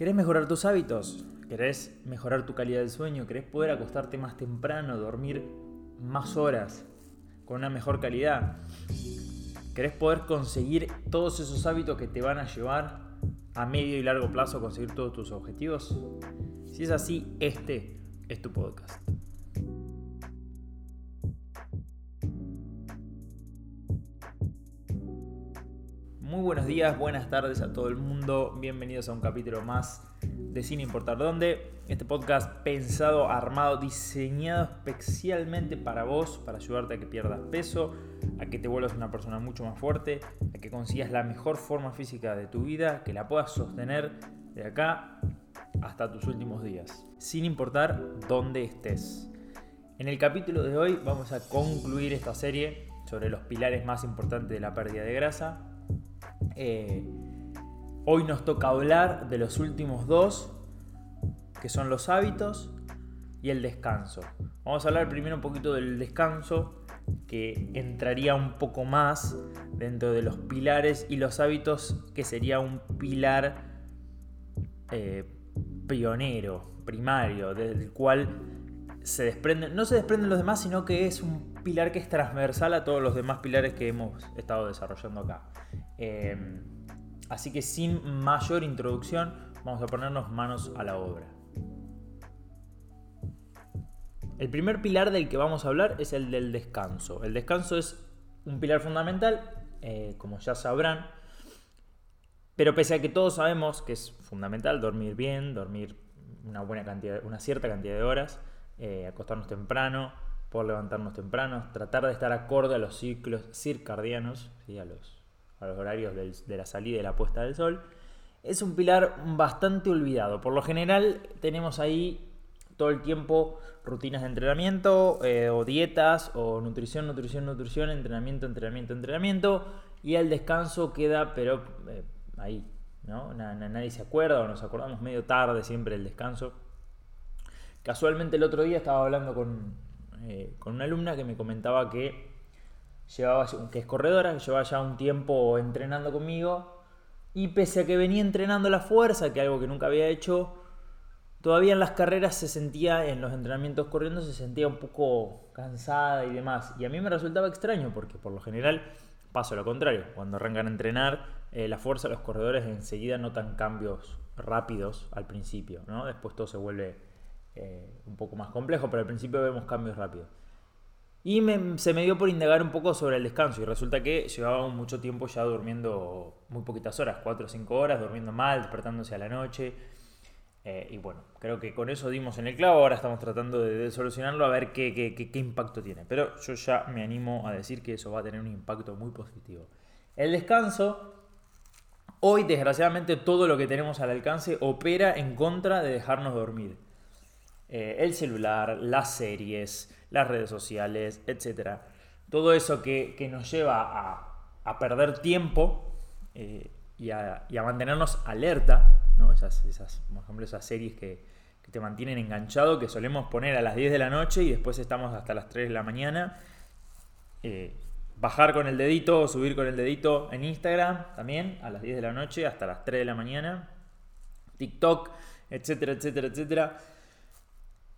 ¿Querés mejorar tus hábitos? ¿Querés mejorar tu calidad del sueño? ¿Querés poder acostarte más temprano, dormir más horas con una mejor calidad? ¿Querés poder conseguir todos esos hábitos que te van a llevar a medio y largo plazo a conseguir todos tus objetivos? Si es así, este es tu podcast. Muy buenos días, buenas tardes a todo el mundo. Bienvenidos a un capítulo más de Sin Importar Dónde. Este podcast pensado, armado, diseñado especialmente para vos, para ayudarte a que pierdas peso, a que te vuelvas una persona mucho más fuerte, a que consigas la mejor forma física de tu vida, que la puedas sostener de acá hasta tus últimos días, sin importar dónde estés. En el capítulo de hoy vamos a concluir esta serie sobre los pilares más importantes de la pérdida de grasa eh, hoy nos toca hablar de los últimos dos, que son los hábitos y el descanso. Vamos a hablar primero un poquito del descanso, que entraría un poco más dentro de los pilares y los hábitos, que sería un pilar eh, pionero, primario, del cual se desprenden, no se desprenden los demás, sino que es un pilar que es transversal a todos los demás pilares que hemos estado desarrollando acá. Em, así que sin mayor introducción, vamos a ponernos manos a la obra. El primer pilar del que vamos a hablar es el del descanso. El descanso es un pilar fundamental, eh, como ya sabrán, pero pese a que todos sabemos que es fundamental dormir bien, dormir una buena cantidad, una cierta cantidad de horas, eh, acostarnos temprano, poder levantarnos temprano, tratar de estar acorde a los ciclos circadianos, ¿sí? a los a los horarios de la salida y la puesta del sol, es un pilar bastante olvidado. Por lo general tenemos ahí todo el tiempo rutinas de entrenamiento eh, o dietas o nutrición, nutrición, nutrición, entrenamiento, entrenamiento, entrenamiento y el descanso queda pero eh, ahí, ¿no? nadie se acuerda o nos acordamos medio tarde siempre el descanso. Casualmente el otro día estaba hablando con, eh, con una alumna que me comentaba que llevaba, que es corredora, que llevaba ya un tiempo entrenando conmigo. Y pese a que venía entrenando la fuerza, que algo que nunca había hecho, todavía en las carreras se sentía, en los entrenamientos corriendo, se sentía un poco cansada y demás. Y a mí me resultaba extraño porque por lo general pasa lo contrario. Cuando arrancan a entrenar, eh, la fuerza los corredores enseguida notan cambios rápidos al principio. ¿no? Después todo se vuelve eh, un poco más complejo, pero al principio vemos cambios rápidos. Y se me dio por indagar un poco sobre el descanso y resulta que llevaba mucho tiempo ya durmiendo muy poquitas horas, 4 o 5 horas, durmiendo mal, despertándose a la noche. Eh, y bueno, creo que con eso dimos en el clavo, ahora estamos tratando de, solucionarlo a ver qué, qué, qué, impacto tiene. Pero yo ya me animo a decir que eso va a tener un impacto muy positivo. El descanso, hoy desgraciadamente todo lo que tenemos al alcance opera en contra de dejarnos dormir. Eh, el celular, las series, las redes sociales, etc. Todo eso que, nos lleva a, perder tiempo eh, y, a, mantenernos alerta, ¿no? esas, esas, por ejemplo, esas series que, te mantienen enganchado, que solemos poner a las 10 de la noche y después estamos hasta las 3 de la mañana. Eh, bajar con el dedito o subir con el dedito en Instagram también a las 10 de la noche hasta las 3 de la mañana. TikTok, etcétera, etcétera, etcétera.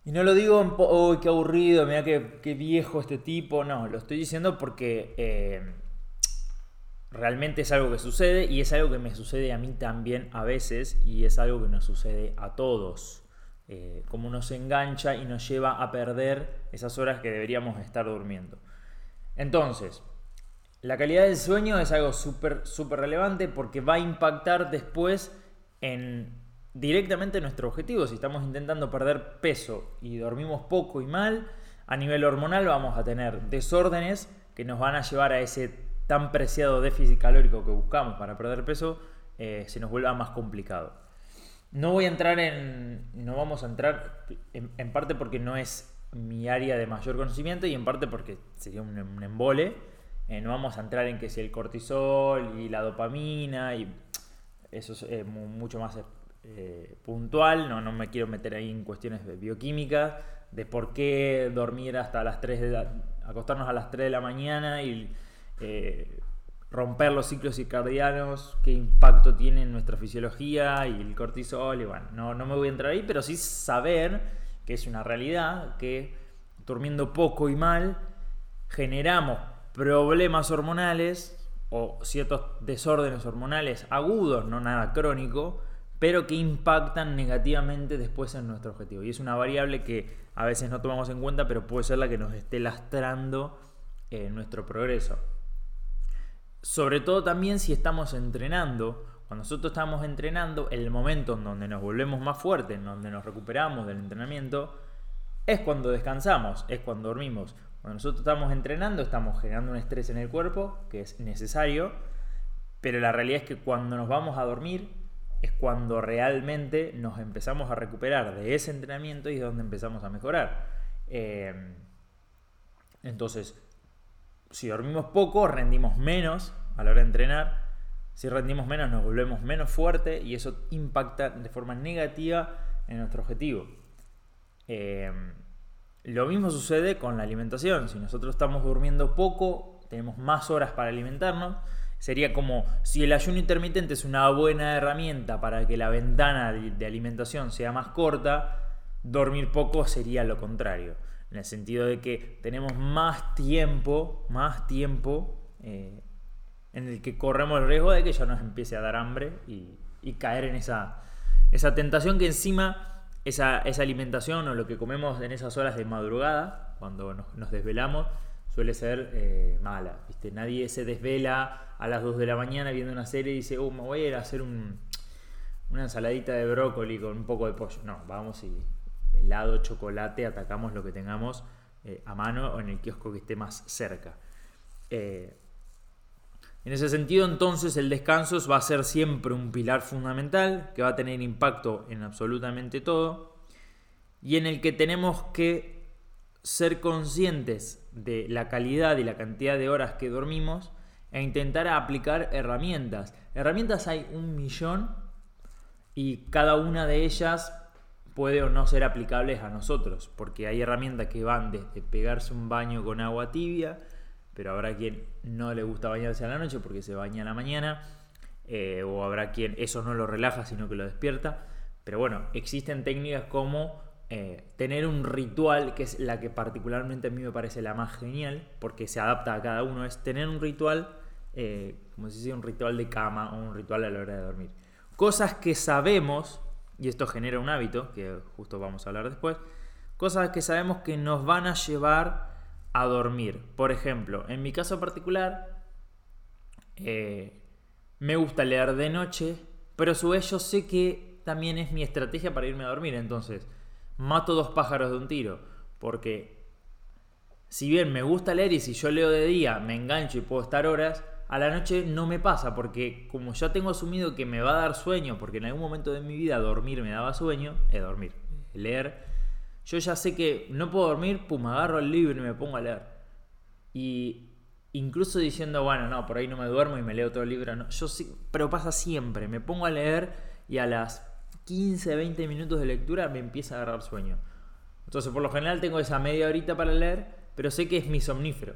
Y no lo digo, uy, qué aburrido, mira qué, viejo este tipo. No, lo estoy diciendo porque eh, realmente es algo que sucede y es algo que me sucede a mí también a veces y es algo que nos sucede a todos. Eh, como nos engancha y nos lleva a perder esas horas que deberíamos estar durmiendo. Entonces, la calidad del sueño es algo súper, súper relevante porque va a impactar después en directamente nuestro objetivo. Si estamos intentando perder peso y dormimos poco y mal, a nivel hormonal vamos a tener desórdenes que nos van a llevar a ese tan preciado déficit calórico que buscamos para perder peso, eh, se nos vuelva más complicado. No voy a entrar en, no vamos a entrar en, parte porque no es mi área de mayor conocimiento y en parte porque sería un, embole. Eh, no vamos a entrar en que si el cortisol y la dopamina y eso es eh, mucho más eh, puntual, no, no me quiero meter ahí en cuestiones de bioquímica, de por qué dormir hasta las 3 de la, acostarnos a las 3 de la mañana y eh, romper los ciclos circadianos, qué impacto tiene en nuestra fisiología y el cortisol. Y bueno, no, no me voy a entrar ahí, pero sí saber que es una realidad que durmiendo poco y mal generamos problemas hormonales o ciertos desórdenes hormonales agudos, no nada crónico, pero que impactan negativamente después en nuestro objetivo. Y es una variable que a veces no tomamos en cuenta, pero puede ser la que nos esté lastrando en nuestro progreso. Sobre todo también si estamos entrenando. Cuando nosotros estamos entrenando, el momento en donde nos volvemos más fuertes, en donde nos recuperamos del entrenamiento, es cuando descansamos, es cuando dormimos. Cuando nosotros estamos entrenando, estamos generando un estrés en el cuerpo, que es necesario, pero la realidad es que cuando nos vamos a dormir, es cuando realmente nos empezamos a recuperar de ese entrenamiento y es donde empezamos a mejorar. Eh, entonces, si dormimos poco, rendimos menos a la hora de entrenar. Si rendimos menos, nos volvemos menos fuertes y eso impacta de forma negativa en nuestro objetivo. Eh, lo mismo sucede con la alimentación. Si nosotros estamos durmiendo poco, tenemos más horas para alimentarnos. Sería como si el ayuno intermitente es una buena herramienta para que la ventana de alimentación sea más corta, dormir poco sería lo contrario en el sentido de que tenemos más tiempo, más tiempo eh, en el que corremos el riesgo de que ya nos empiece a dar hambre y, caer en esa, esa tentación que encima esa, esa, alimentación o lo que comemos en esas horas de madrugada, cuando nos, desvelamos, suele ser eh, mala. ¿viste? Nadie se desvela a las 2 de la mañana viendo una serie y dice, oh, me voy a ir a hacer una ensaladita de brócoli con un poco de pollo. No, vamos y helado, chocolate, atacamos lo que tengamos eh, a mano o en el kiosco que esté más cerca. Eh, en ese sentido, entonces, el descanso va a ser siempre un pilar fundamental que va a tener impacto en absolutamente todo y en el que tenemos que ser conscientes de la calidad y la cantidad de horas que dormimos e intentar aplicar herramientas. Herramientas hay un millón y cada una de ellas puede o no ser aplicables a nosotros, porque hay herramientas que van desde pegarse un baño con agua tibia, pero habrá quien no le gusta bañarse a la noche porque se baña a la mañana, eh, o habrá quien eso no lo relaja, sino que lo despierta. Pero bueno, existen técnicas como eh, tener un ritual, que es la que particularmente a mí me parece la más genial, porque se adapta a cada uno, es tener un ritual, eh, como si fuese un ritual de cama o un ritual a la hora de dormir. Cosas que sabemos y esto genera un hábito, que justo vamos a hablar después, cosas que sabemos que nos van a llevar a dormir. Por ejemplo, en mi caso particular, eh, me gusta leer de noche, pero a su vez yo sé que también es mi estrategia para irme a dormir. Entonces, mato dos pájaros de un tiro, porque si bien me gusta leer y si yo leo de día me engancho y puedo estar horas, a la noche no me pasa porque como ya tengo asumido que me va a dar sueño, porque en algún momento de mi vida dormir me daba sueño, es dormir, leer, yo ya sé que no puedo dormir, pum, agarro el libro y me pongo a leer. Y incluso diciendo, bueno, no, por ahí no me duermo y me leo todo el libro, no, yo sí, pero pasa siempre, me pongo a leer y a las 15, 20 minutos de lectura me empieza a agarrar sueño. Entonces, por lo general tengo esa media horita para leer, pero sé que es mi somnífero.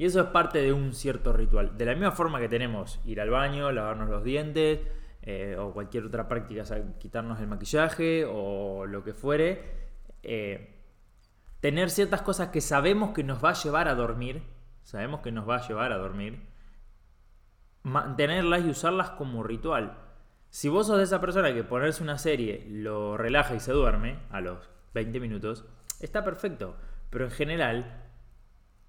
Y eso es parte de un cierto ritual. De la misma forma que tenemos ir al baño, lavarnos los dientes, eh, o cualquier otra práctica, quitarnos el maquillaje o lo que fuere, eh, tener ciertas cosas que sabemos que nos va a llevar a dormir, sabemos que nos va a llevar a dormir, mantenerlas y usarlas como ritual. Si vos sos de esa persona que ponerse una serie lo relaja y se duerme a los 20 minutos, está perfecto. Pero en general,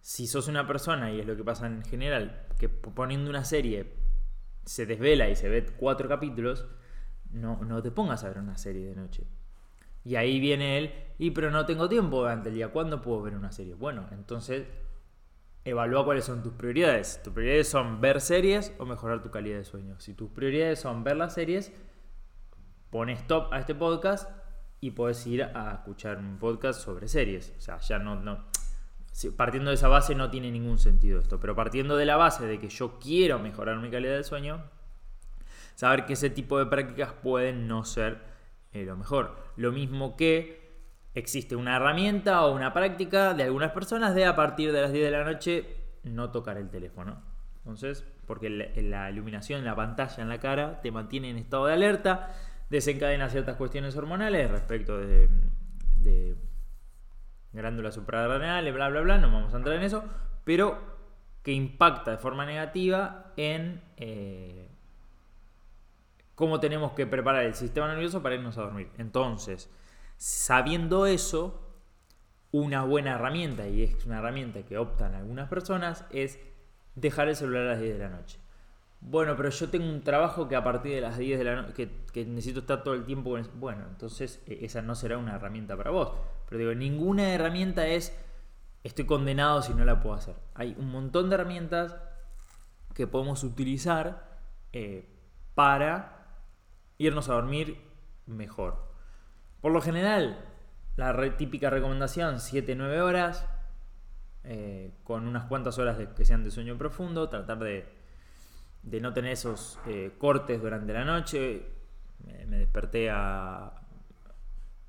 si sos una persona, y es lo que pasa en general, que poniendo una serie se desvela y se ve cuatro capítulos, no, no te pongas a ver una serie de noche. Y ahí viene él, y pero no tengo tiempo durante el día, ¿cuándo puedo ver una serie? Bueno, entonces evalúa cuáles son tus prioridades. Tus prioridades son ver series o mejorar tu calidad de sueño. Si tus prioridades son ver las series, pones stop a este podcast y puedes ir a escuchar un podcast sobre series. O sea, ya no, no partiendo de esa base no tiene ningún sentido esto, pero partiendo de la base de que yo quiero mejorar mi calidad de sueño, saber que ese tipo de prácticas pueden no ser eh, lo mejor. Lo mismo que existe una herramienta o una práctica de algunas personas de a partir de las 10 de la noche no tocar el teléfono. Entonces, porque la, iluminación la pantalla en la cara te mantiene en estado de alerta, desencadena ciertas cuestiones hormonales respecto de glándulas suprarrenales, bla, bla, bla, no vamos a entrar en eso, pero que impacta de forma negativa en eh, cómo tenemos que preparar el sistema nervioso para irnos a dormir. Entonces, sabiendo eso, una buena herramienta, y es una herramienta que optan algunas personas, es dejar el celular a las 10 de la noche. Bueno, pero yo tengo un trabajo que a partir de las 10 de la noche, que, necesito estar todo el tiempo con. Bueno, entonces e, esa no será una herramienta para vos. Pero digo, ninguna herramienta es estoy condenado si no la puedo hacer. Hay un montón de herramientas que podemos utilizar eh, para irnos a dormir mejor. Por lo general, la típica recomendación, 7-9 horas, eh, con unas cuantas horas que sean de sueño profundo, tratar de, no tener esos eh, cortes durante la noche. Me, desperté a,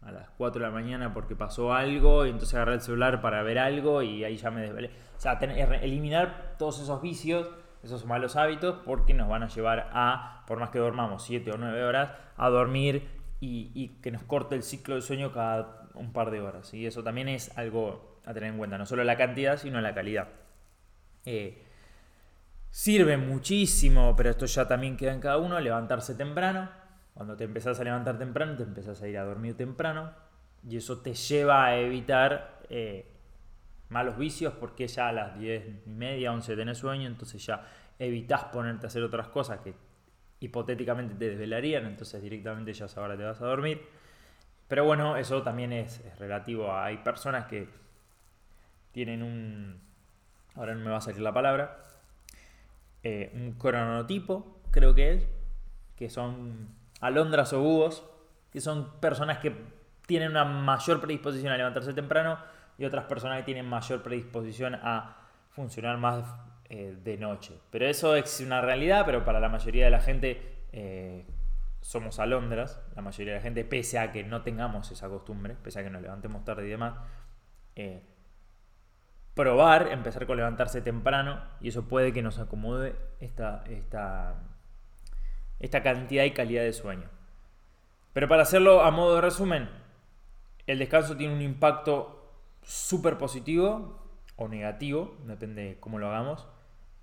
a las 4 de la mañana porque pasó algo y entonces agarré el celular para ver algo y ahí ya me desvelé. O sea, eliminar todos esos vicios, esos malos hábitos, porque nos van a llevar a, por más que dormamos 7 o 9 horas, a dormir y, que nos corte el ciclo de sueño cada un par de horas. Y eso también es algo a tener en cuenta, no solo la cantidad, sino la calidad. Eh, sirve muchísimo, pero esto ya también queda en cada uno, levantarse temprano. Cuando te empezás a levantar temprano, te empezás a ir a dormir temprano. Y eso te lleva a evitar eh, malos vicios porque ya a las 10 y media, 11 tenés sueño, entonces ya evitas ponerte a hacer otras cosas que hipotéticamente te desvelarían, entonces directamente ya ahora te vas a dormir. Pero bueno, eso también es, relativo. Hay personas que tienen un... Ahora no me va a salir la palabra. Eh, un cronotipo, creo que es. Que son alondras o búhos. Que son personas que tienen una mayor predisposición a levantarse temprano. Y otras personas que tienen mayor predisposición a funcionar más eh, de noche. Pero eso es una realidad, pero para la mayoría de la gente eh, somos alondras, la mayoría de la gente, pese a que no tengamos esa costumbre, pese a que nos levantemos tarde y demás, probar, empezar con levantarse temprano, y eso puede que nos acomode esta, esta, esta cantidad y calidad de sueño. Pero para hacerlo a modo de resumen, el descanso tiene un impacto súper positivo o negativo, depende de cómo lo hagamos,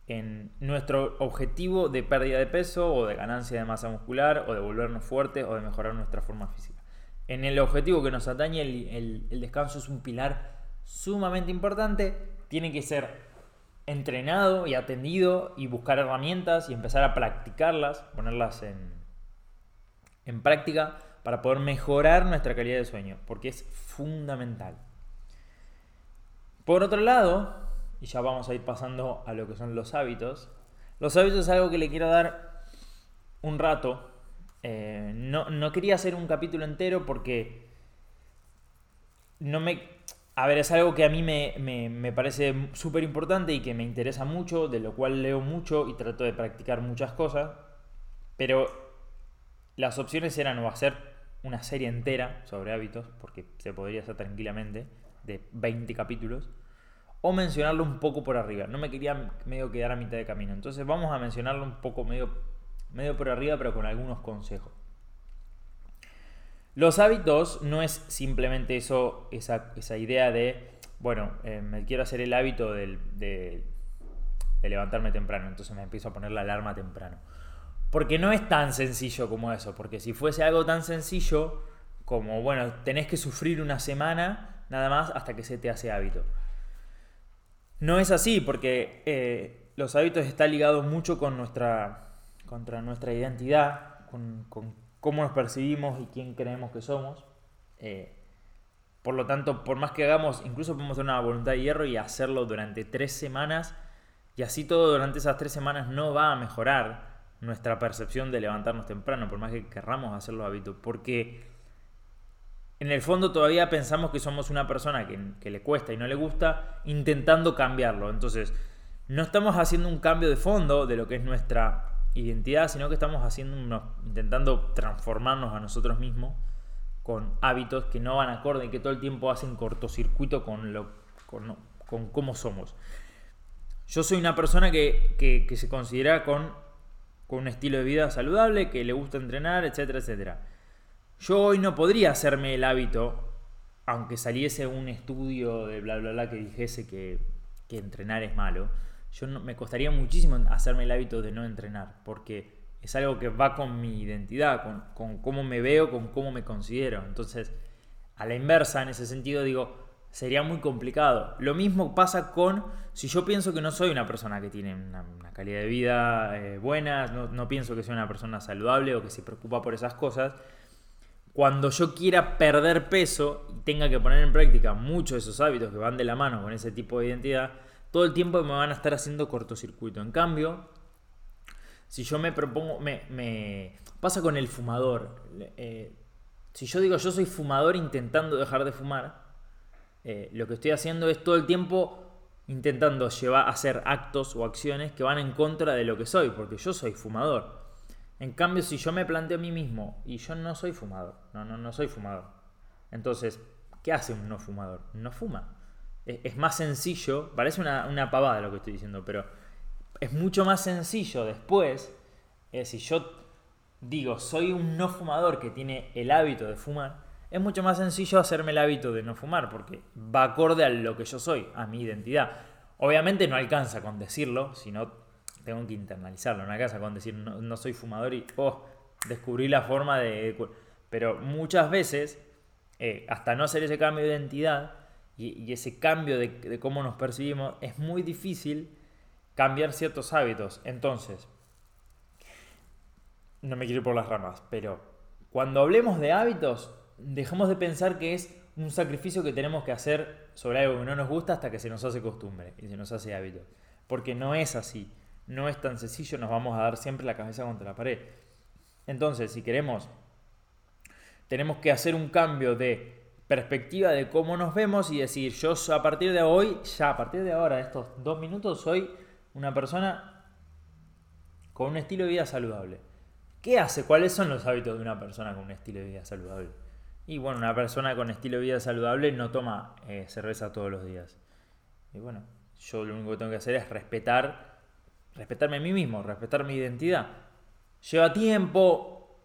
en nuestro objetivo de pérdida de peso o de ganancia de masa muscular o de volvernos fuertes o de mejorar nuestra forma física. En el objetivo que nos atañe, el, descanso es un pilar sumamente importante. Tiene que ser entrenado y atendido y buscar herramientas y empezar a practicarlas, ponerlas en, en práctica para poder mejorar nuestra calidad de sueño, porque es fundamental. Por otro lado, y ya vamos a ir pasando a lo que son los hábitos. Los hábitos es algo que le quiero dar un rato. Eh, no, quería hacer un capítulo entero porque no me... A ver, es algo que a mí me, me parece súper importante y que me interesa mucho, de lo cual leo mucho y trato de practicar muchas cosas. Pero las opciones eran o hacer una serie entera sobre hábitos, porque se podría hacer tranquilamente, de 20 capítulos o mencionarlo un poco por arriba. No me quería medio quedar a mitad de camino. Entonces vamos a mencionarlo un poco medio, medio por arriba, pero con algunos consejos. Los hábitos no es simplemente eso, esa, idea de, bueno, eh, me quiero hacer el hábito de, de, levantarme temprano, entonces me empiezo a poner la alarma temprano. Porque no es tan sencillo como eso, porque si fuese algo tan sencillo como, bueno, tenés que sufrir una semana nada más hasta que se te hace hábito. No es así, porque eh, los hábitos están ligados mucho con nuestra, contra nuestra identidad, con, cómo nos percibimos y quién creemos que somos. Eh, por lo tanto, por más que hagamos, incluso podemos tener una voluntad de hierro y hacerlo durante tres semanas, y así todo durante esas tres semanas no va a mejorar nuestra percepción de levantarnos temprano, por más que querramos hacerlo hábitos, porque en el fondo todavía pensamos que somos una persona que, le cuesta y no le gusta, intentando cambiarlo. Entonces, no estamos haciendo un cambio de fondo de lo que es nuestra identidad, sino que estamos haciendo intentando transformarnos a nosotros mismos con hábitos que no van acorde y que todo el tiempo hacen cortocircuito con, lo, con, con cómo somos. yo soy una persona que, se considera con, con, un estilo de vida saludable, que le gusta entrenar, etcétera, etcétera. Yo hoy no podría hacerme el hábito, aunque saliese un estudio de bla, bla, bla que dijese que, entrenar es malo. Yo me costaría muchísimo hacerme el hábito de no entrenar, porque es algo que va con mi identidad, con, con cómo me veo, con cómo me considero. Entonces, a la inversa, en ese sentido, digo, sería muy complicado. Lo mismo pasa con si yo pienso que no soy una persona que tiene una, calidad de vida eh, buena, no, pienso que soy una persona saludable o que se preocupa por esas cosas. Cuando yo quiera perder peso y tenga que poner en práctica muchos de esos hábitos que van de la mano con ese tipo de identidad, todo el tiempo me van a estar haciendo cortocircuito. En cambio, si yo me propongo, me, pasa con el fumador. Eh, si yo digo yo soy fumador intentando dejar de fumar, eh, lo que estoy haciendo es todo el tiempo intentando llevar a hacer actos o acciones que van en contra de lo que soy, porque yo soy fumador. En cambio, si yo me planteo a mí mismo y yo no soy fumador, no, no, no soy fumador. Entonces, ¿qué hace un no fumador? No fuma. Es, más sencillo, parece una, una, pavada lo que estoy diciendo, pero es mucho más sencillo después, si yo digo, soy un no fumador que tiene el hábito de fumar, es mucho más sencillo hacerme el hábito de no fumar, porque va acorde a lo que yo soy, a mi identidad. Obviamente no alcanza con decirlo, sino tengo que internalizarlo, no alcanza con decir no, soy fumador y oh, descubrí la forma de... Pero muchas veces, eh, hasta no hacer ese cambio de identidad y, ese cambio de, de cómo nos percibimos, es muy difícil cambiar ciertos hábitos. Entonces, no me quiero ir por las ramas, pero cuando hablemos de hábitos, dejemos de pensar que es un sacrificio que tenemos que hacer sobre algo que no nos gusta hasta que se nos hace costumbre y se nos hace hábito. Porque no es así, no es tan sencillo, nos vamos a dar siempre la cabeza contra la pared. Entonces, si queremos, tenemos que hacer un cambio de perspectiva de cómo nos vemos y decir, yo a partir de hoy, ya a partir de ahora, estos dos minutos, soy una persona con un estilo de vida saludable. ¿Qué hace? ¿Cuáles son los hábitos de una persona con un estilo de vida saludable? Y bueno, una persona con estilo de vida saludable no toma eh, cerveza todos los días. Y bueno, yo lo único que tengo que hacer es respetar, respetarme a mí mismo, respetar mi identidad. Lleva tiempo,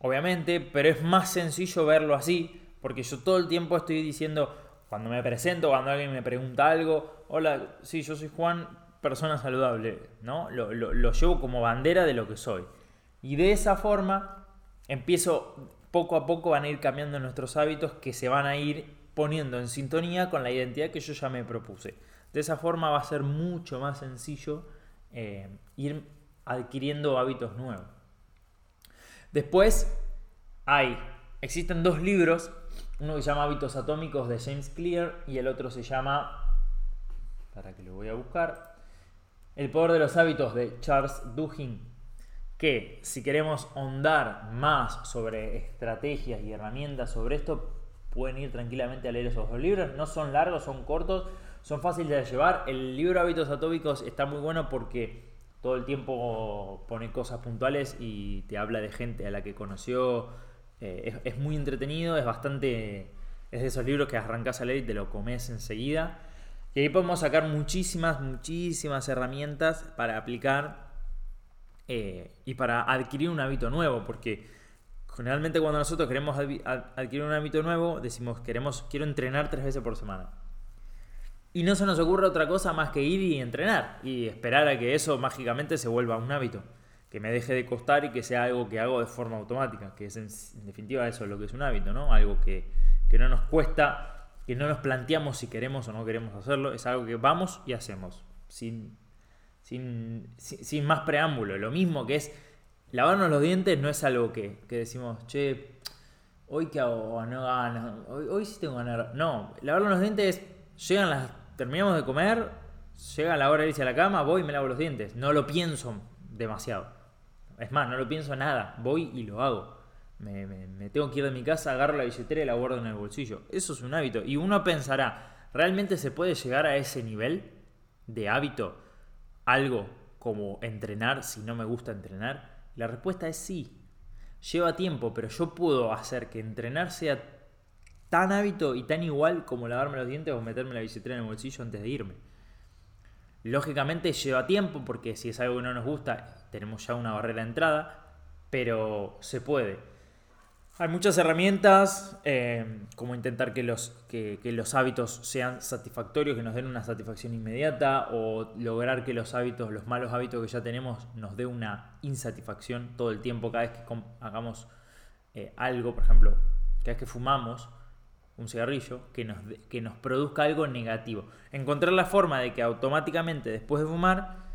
obviamente, pero es más sencillo verlo así, porque yo todo el tiempo estoy diciendo, cuando me presento, cuando alguien me pregunta algo, hola, sí, yo soy Juan, persona saludable, ¿no? Lo, lo llevo como bandera de lo que soy. Y de esa forma empiezo poco a poco van a ir cambiando nuestros hábitos que se van a ir poniendo en sintonía con la identidad que yo ya me propuse. De esa forma va a ser mucho más sencillo eh, ir adquiriendo hábitos nuevos. Después hay, existen dos libros, uno que se llama Hábitos Atómicos de James Clear y el otro se llama, para que lo voy a buscar, El Poder de los Hábitos de Charles Duhigg que si queremos ahondar más sobre estrategias y herramientas sobre esto, pueden ir tranquilamente a leer esos dos libros. No son largos, son cortos, son fáciles de llevar. El libro Hábitos Atómicos está muy bueno porque todo el tiempo pone cosas puntuales y te habla de gente a la que conoció. Eh, es, muy entretenido, es bastante... Es de esos libros que arrancas a leer y te lo comes enseguida. Y ahí podemos sacar muchísimas, muchísimas herramientas para aplicar eh, y para adquirir un hábito nuevo, porque generalmente cuando nosotros queremos adquirir un hábito nuevo, decimos, queremos, quiero entrenar tres veces por semana. Y no se nos ocurre otra cosa más que ir y entrenar y esperar a que eso mágicamente se vuelva un hábito, que me deje de costar y que sea algo que hago de forma automática, que es en, definitiva eso es lo que es un hábito, ¿no? Algo que, que no nos cuesta, que no nos planteamos si queremos o no queremos hacerlo, es algo que vamos y hacemos, sin sin, sin, más preámbulo. Lo mismo que es lavarnos los dientes no es algo que, decimos, che, hoy que hago, no ganas, hoy, hoy sí tengo ganas. No, lavarnos los dientes llegan las, terminamos de comer, llega la hora de irse a la cama, voy y me lavo los dientes. No lo pienso demasiado. Es más, no lo pienso nada, voy y lo hago. Me, tengo que ir de mi casa, agarro la billetera y la guardo en el bolsillo. Eso es un hábito. Y uno pensará, ¿realmente se puede llegar a ese nivel de hábito? algo como entrenar si no me gusta entrenar? La respuesta es sí. Lleva tiempo, pero yo puedo hacer que entrenar sea tan hábito y tan igual como lavarme los dientes o meterme la bicicleta en el bolsillo antes de irme. Lógicamente lleva tiempo porque si es algo que no nos gusta tenemos ya una barrera de entrada, pero se puede. Hay muchas herramientas, eh, como intentar que los, que, los hábitos sean satisfactorios, que nos den una satisfacción inmediata, o lograr que los hábitos, los malos hábitos que ya tenemos, nos dé una insatisfacción todo el tiempo cada vez que hagamos eh, algo, por ejemplo, cada vez que fumamos un cigarrillo, que nos, que nos produzca algo negativo. Encontrar la forma de que automáticamente después de fumar,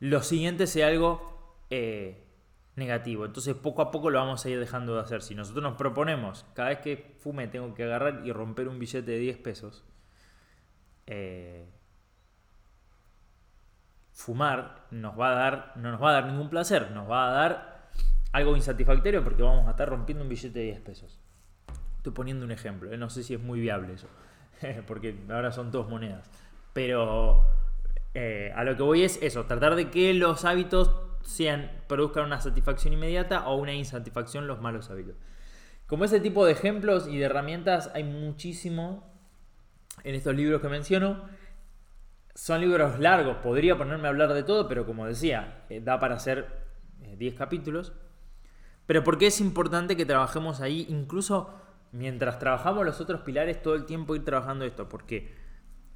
lo siguiente sea algo... Eh, negativo. Entonces poco a poco lo vamos a ir dejando de hacer. Si nosotros nos proponemos, cada vez que fume tengo que agarrar y romper un billete de 10 pesos, eh, fumar nos va a dar, no nos va a dar ningún placer, nos va a dar algo insatisfactorio porque vamos a estar rompiendo un billete de 10 pesos. Poniendo un ejemplo, eh, no sé si es muy viable eso, porque ahora son dos monedas. Pero eh, a lo que voy es eso, tratar de que los hábitos sean, produzcan una satisfacción inmediata o una insatisfacción los malos hábitos. Como ese tipo de ejemplos y de herramientas hay muchísimo en estos libros que menciono. Son libros largos, podría ponerme a hablar de todo, pero como decía, eh, da para hacer 10 eh, capítulos. Pero ¿por qué es importante que trabajemos ahí? Incluso mientras trabajamos los otros pilares, todo el tiempo ir trabajando esto. Porque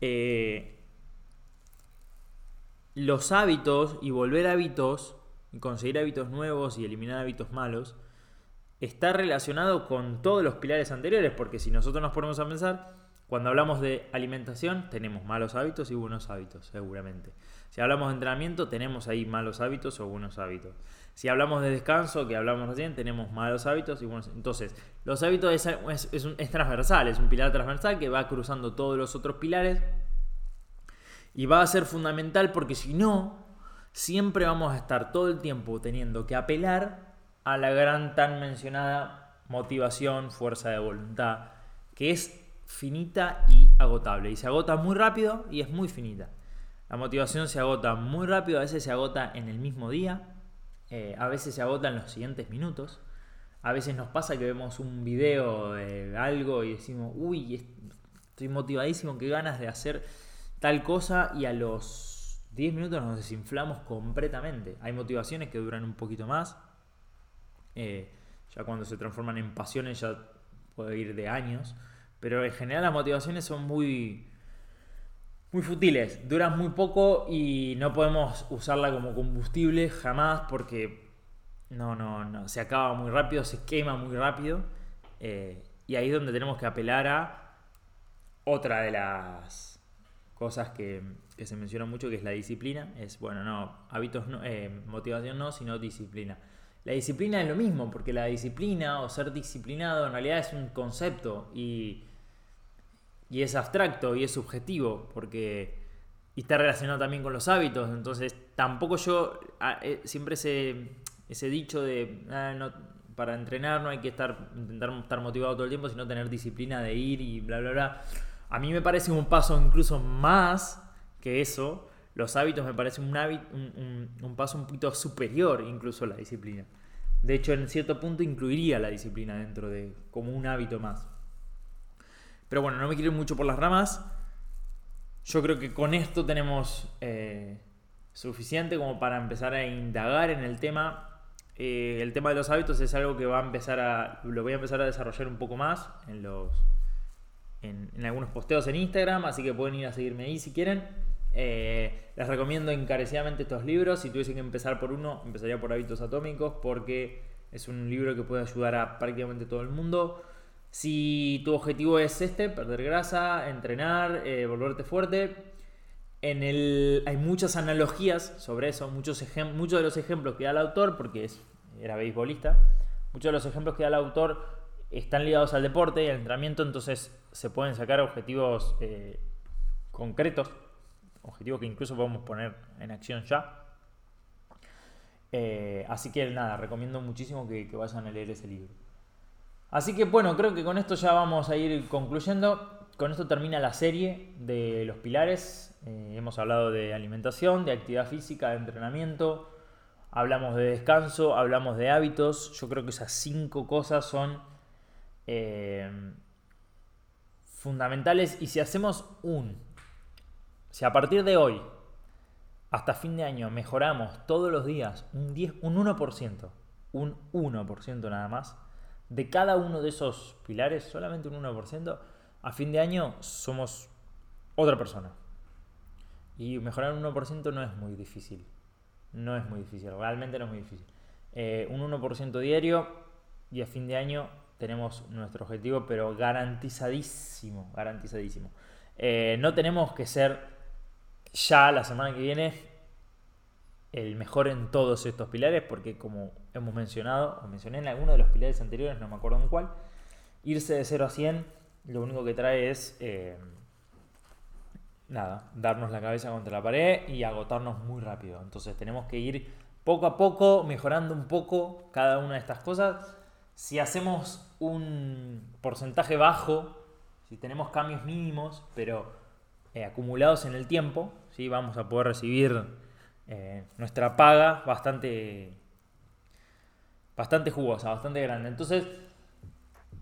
eh, los hábitos y volver hábitos y conseguir hábitos nuevos y eliminar hábitos malos, está relacionado con todos los pilares anteriores, porque si nosotros nos ponemos a pensar, cuando hablamos de alimentación tenemos malos hábitos y buenos hábitos, seguramente. Si hablamos de entrenamiento tenemos ahí malos hábitos o buenos hábitos. Si hablamos de descanso, que hablamos recién, tenemos malos hábitos y buenos. Entonces, los hábitos es, es, es transversal, es un pilar transversal que va cruzando todos los otros pilares y va a ser fundamental porque si no, siempre vamos a estar todo el tiempo teniendo que apelar a la gran tan mencionada motivación, fuerza de voluntad, que es finita y agotable. Y se agota muy rápido y es muy finita. La motivación se agota muy rápido, a veces se agota en el mismo día, eh, a veces se agota en los siguientes minutos. A veces nos pasa que vemos un video de algo y decimos, uy, estoy motivadísimo, qué ganas de hacer tal cosa y a los 10 minutos nos desinflamos completamente. Hay motivaciones que duran un poquito más. Eh, ya cuando se transforman en pasiones ya puede ir de años. Pero en general las motivaciones son muy, muy futiles. Duran muy poco y no podemos usarla como combustible jamás porque no, no, no. Se acaba muy rápido, se quema muy rápido. Eh, y ahí es donde tenemos que apelar a otra de las cosas que, se mencionan mucho, que es la disciplina. Es, bueno, no, hábitos no, eh, motivación no, sino disciplina. La disciplina es lo mismo, porque la disciplina o ser disciplinado en realidad es un concepto y, y es abstracto y es subjetivo, porque y está relacionado también con los hábitos. Entonces, tampoco yo, ah, eh, siempre ese, ese dicho de ah, no, para entrenar no hay que estar, intentar estar motivado todo el tiempo, sino tener disciplina de ir y bla, bla, bla. A mí me parece un paso incluso más que eso. Los hábitos me parecen un, un, paso un poquito superior incluso a la disciplina. De hecho, en cierto punto incluiría la disciplina dentro de como un hábito más. Pero bueno, no me quiero ir mucho por las ramas. Yo creo que con esto tenemos eh, suficiente como para empezar a indagar en el tema. Eh, el tema de los hábitos es algo que va a empezar a. lo voy a empezar a desarrollar un poco más en los en, algunos posteos en Instagram, así que pueden ir a seguirme ahí si quieren. Eh, les recomiendo encarecidamente estos libros. Si tuviesen que empezar por uno, empezaría por Hábitos Atómicos porque es un libro que puede ayudar a prácticamente todo el mundo. Si tu objetivo es este, perder grasa, entrenar, eh, volverte fuerte, en el, hay muchas analogías sobre eso, muchos, muchos de los ejemplos que da el autor, porque es, era beisbolista, muchos de los ejemplos que da el autor están ligados al deporte y al entrenamiento, entonces se pueden sacar objetivos eh, concretos, objetivos que incluso podemos poner en acción ya. Eh, así que nada, recomiendo muchísimo que, vayan a leer ese libro. Así que bueno, creo que con esto ya vamos a ir concluyendo. Con esto termina la serie de los pilares. Eh, hemos hablado de alimentación, de actividad física, de entrenamiento. Hablamos de descanso, hablamos de hábitos. Yo creo que esas cinco cosas son Em, fundamentales y si hacemos un, si a partir de hoy hasta fin de año mejoramos todos los días un, 10, un 1%, un 1% nada más, de cada uno de esos pilares, solamente un 1%, a fin de año somos otra persona. Y mejorar un 1% no es muy difícil. No es muy difícil, realmente no es muy difícil. Eh, un 1% diario y a fin de año tenemos nuestro objetivo, pero garantizadísimo, garantizadísimo. Eh, no tenemos que ser ya la semana que viene el mejor en todos estos pilares, porque como hemos mencionado, o mencioné en alguno de los pilares anteriores, no me acuerdo en cuál, irse de 0 a 100 lo único que trae es, eh, nada, darnos la cabeza contra la pared y agotarnos muy rápido. Entonces tenemos que ir poco a poco, mejorando un poco cada una de estas cosas. Si hacemos un porcentaje bajo, si tenemos cambios mínimos, pero eh, acumulados en el tiempo, ¿sí? vamos a poder recibir eh, nuestra paga bastante, bastante jugosa, bastante grande. Entonces,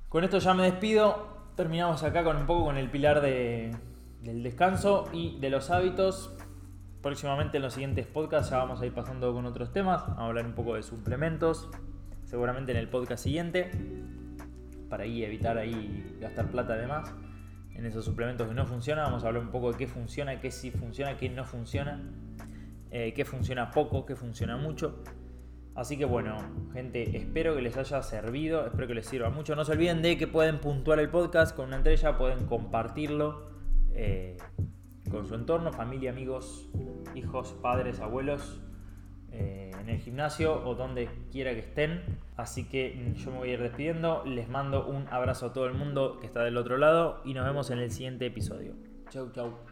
con esto ya me despido. Terminamos acá con un poco con el pilar de, del descanso y de los hábitos. Próximamente en los siguientes podcasts ya vamos a ir pasando con otros temas. A hablar un poco de suplementos. Seguramente en el podcast siguiente. Para ahí evitar ahí gastar plata además en esos suplementos que no funcionan. Vamos a hablar un poco de qué funciona, qué sí funciona, qué no funciona. Eh, qué funciona poco, qué funciona mucho. Así que bueno, gente, espero que les haya servido, espero que les sirva mucho. No se olviden de que pueden puntuar el podcast con una estrella, pueden compartirlo eh, con su entorno, familia, amigos, hijos, padres, abuelos, eh, en el gimnasio o donde quiera que estén. Así que yo me voy a ir despidiendo. Les mando un abrazo a todo el mundo que está del otro lado y nos vemos en el siguiente episodio. Chau, chau.